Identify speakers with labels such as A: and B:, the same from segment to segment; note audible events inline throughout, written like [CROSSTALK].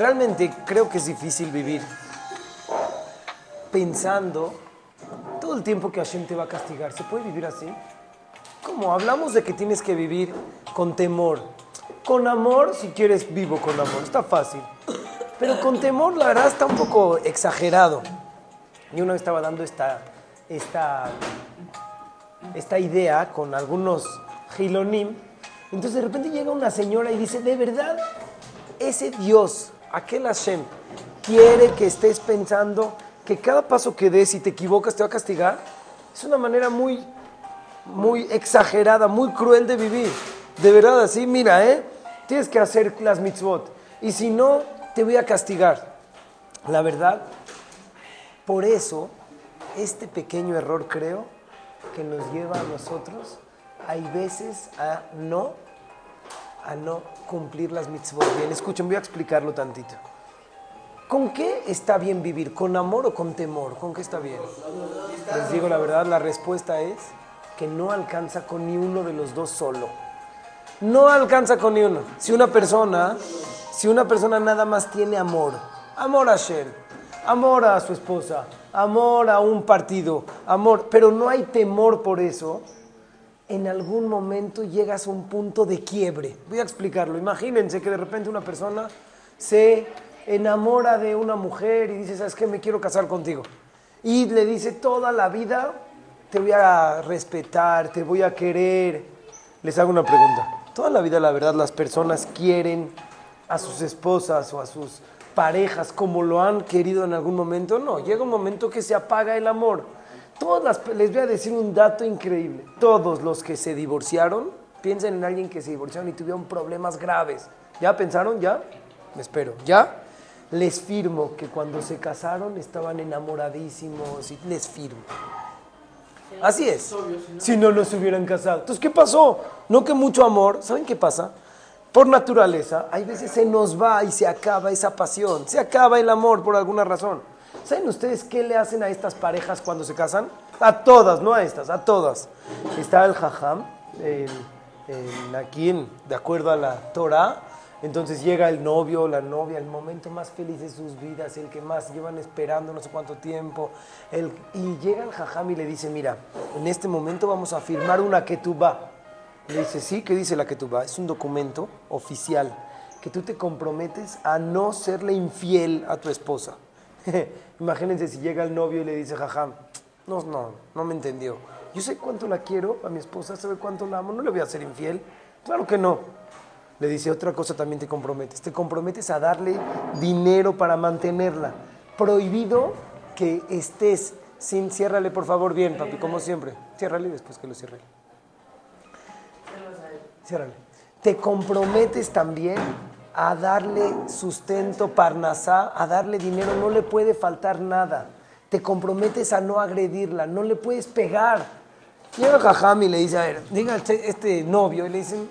A: Realmente creo que es difícil vivir pensando todo el tiempo que Hashem te va a castigar. ¿Se puede vivir así? ¿Cómo? Hablamos de que tienes que vivir con temor. Con amor, si quieres, vivo con amor. Está fácil. Pero con temor, la verdad, está un poco exagerado. Y uno estaba dando esta, esta, esta idea con algunos gilonim. Entonces de repente llega una señora y dice, ¿de verdad ese Dios, aquel Hashem, quiere que estés pensando que cada paso que des y te equivocas te va a castigar? Es una manera muy, muy exagerada, muy cruel de vivir. De verdad, así, mira, ¿eh? Tienes que hacer las mitzvot. Y si no, te voy a castigar. La verdad, por eso, este pequeño error creo que nos lleva a nosotros, hay veces a no, a no cumplir las mitzvot bien. Escuchen, voy a explicarlo tantito. ¿Con qué está bien vivir? ¿Con amor o con temor? ¿Con qué está bien? Les digo la verdad, la respuesta es que no alcanza con ni uno de los dos solo. No alcanza con ni uno. Si una persona, si una persona nada más tiene amor, amor a Shem, amor a su esposa, amor a un partido, amor, pero no hay temor por eso, en algún momento llegas a un punto de quiebre. Voy a explicarlo. Imagínense que de repente una persona se enamora de una mujer y dice, ¿sabes qué? Me quiero casar contigo. Y le dice, toda la vida te voy a respetar, te voy a querer. Les hago una pregunta. Toda la vida, la verdad, las personas quieren a sus esposas o a sus parejas como lo han querido en algún momento. No, llega un momento que se apaga el amor. Todas les voy a decir un dato increíble. Todos los que se divorciaron, piensen en alguien que se divorciaron y tuvieron problemas graves. ¿Ya pensaron? ¿Ya? Me espero. ¿Ya? Les firmo que cuando se casaron estaban enamoradísimos y les firmo. Así es. Si no, no se hubieran casado. Entonces, ¿qué pasó? No que mucho amor. ¿Saben qué pasa? Por naturaleza, hay veces se nos va y se acaba esa pasión. Se acaba el amor por alguna razón. ¿Saben ustedes qué le hacen a estas parejas cuando se casan? A todas, no a estas, a todas. Está el jajam, el, el, aquí, de acuerdo a la Torah. Entonces llega el novio la novia, el momento más feliz de sus vidas, el que más llevan esperando no sé cuánto tiempo. El, y llega el jajam y le dice, mira, en este momento vamos a firmar una ketubá. Le dice, sí, ¿qué dice la ketubá? Es un documento oficial que tú te comprometes a no serle infiel a tu esposa. [LAUGHS] Imagínense si llega el novio y le dice, jajam, no, no, no me entendió. Yo sé cuánto la quiero, a mi esposa sabe cuánto la amo, no le voy a ser infiel. Claro que no. Le dice, otra cosa también te comprometes. Te comprometes a darle dinero para mantenerla. Prohibido que estés sin... Ciérrale, por favor, bien, papi, como siempre. Ciérrale después que lo cierre. Ciérrale. Te comprometes también a darle sustento, parnasá, a darle dinero, no le puede faltar nada. Te comprometes a no agredirla, no le puedes pegar. Llega Jajam y le dice, a ver, diga este, este novio, y le dicen,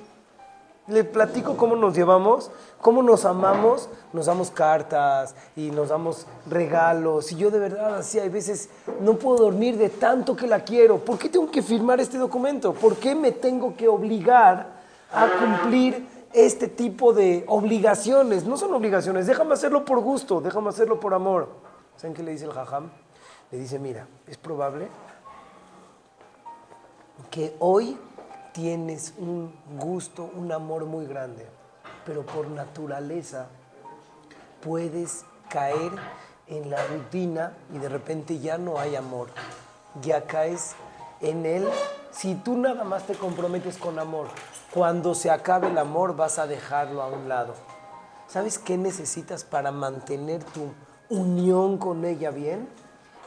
A: le platico cómo nos llevamos, cómo nos amamos, nos damos cartas y nos damos regalos. Y yo de verdad así hay veces no puedo dormir de tanto que la quiero. ¿Por qué tengo que firmar este documento? ¿Por qué me tengo que obligar a cumplir este tipo de obligaciones? No son obligaciones, déjame hacerlo por gusto, déjame hacerlo por amor. ¿Saben qué le dice el jajam? Le dice, mira, es probable que hoy tienes un gusto, un amor muy grande, pero por naturaleza puedes caer en la rutina y de repente ya no hay amor, ya caes en él. Si tú nada más te comprometes con amor, cuando se acabe el amor vas a dejarlo a un lado. ¿Sabes qué necesitas para mantener tu unión con ella bien?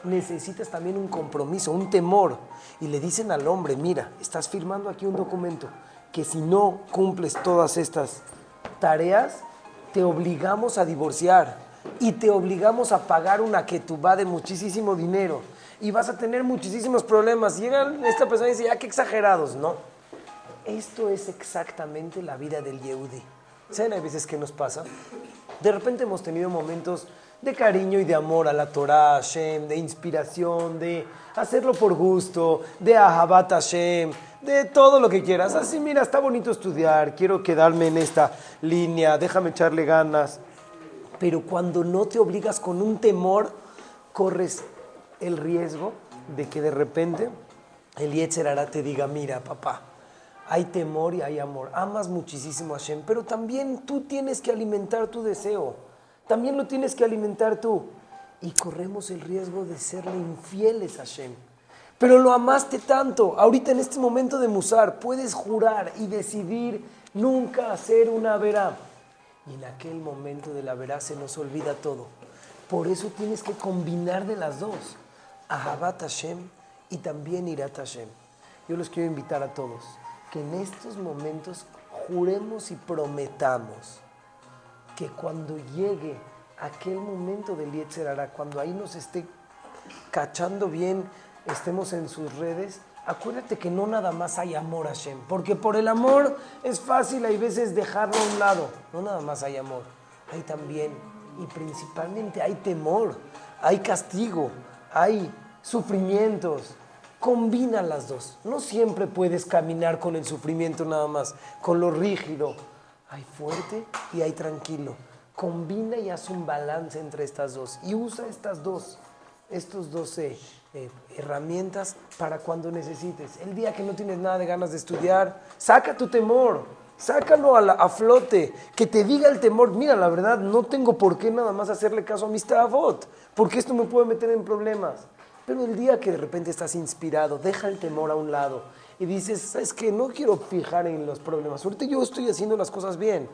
A: necesitas también un compromiso, un temor. Y le dicen al hombre, mira, estás firmando aquí un documento que si no cumples todas estas tareas, te obligamos a divorciar y te obligamos a pagar una que de muchísimo dinero y vas a tener muchísimos problemas. Llega esta persona y dice, ya qué exagerados. No, esto es exactamente la vida del Yehudi. ¿Saben? Hay veces que nos pasa. De repente hemos tenido momentos de cariño y de amor a la Torah, Hashem, de inspiración, de hacerlo por gusto, de Ahabat Hashem, de todo lo que quieras. Así, mira, está bonito estudiar, quiero quedarme en esta línea, déjame echarle ganas. Pero cuando no te obligas con un temor, corres el riesgo de que de repente el Yetzerara te diga, mira papá, hay temor y hay amor. Amas muchísimo a Hashem, pero también tú tienes que alimentar tu deseo. También lo tienes que alimentar tú. Y corremos el riesgo de serle infieles a Hashem. Pero lo amaste tanto. Ahorita en este momento de Musar puedes jurar y decidir nunca hacer una verá. Y en aquel momento de la verá se nos olvida todo. Por eso tienes que combinar de las dos. Ahabat Hashem y también Irat Hashem. Yo los quiero invitar a todos que en estos momentos juremos y prometamos que cuando llegue aquel momento del Yetzerara, cuando ahí nos esté cachando bien, estemos en sus redes, acuérdate que no nada más hay amor a Hashem, porque por el amor es fácil, hay veces dejarlo a un lado, no nada más hay amor, hay también y principalmente hay temor, hay castigo, hay sufrimientos, combina las dos. No siempre puedes caminar con el sufrimiento nada más, con lo rígido. Hay fuerte y hay tranquilo. Combina y haz un balance entre estas dos. Y usa estas dos, estos dos eh, herramientas para cuando necesites. El día que no tienes nada de ganas de estudiar, saca tu temor. Sácalo a, a flote, que te diga el temor, mira, la verdad, no tengo por qué nada más hacerle caso a mi stavot, porque esto me puede meter en problemas. Pero el día que de repente estás inspirado, deja el temor a un lado y dices, ¿sabes qué? No quiero fijar en los problemas. Ahorita yo estoy haciendo las cosas bien.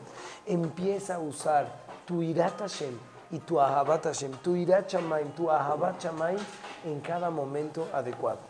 A: Empieza a usar tu irat Hashem y tu ahabat Hashem, tu irat Shamaim, tu ahabat Shamaim en cada momento adecuado.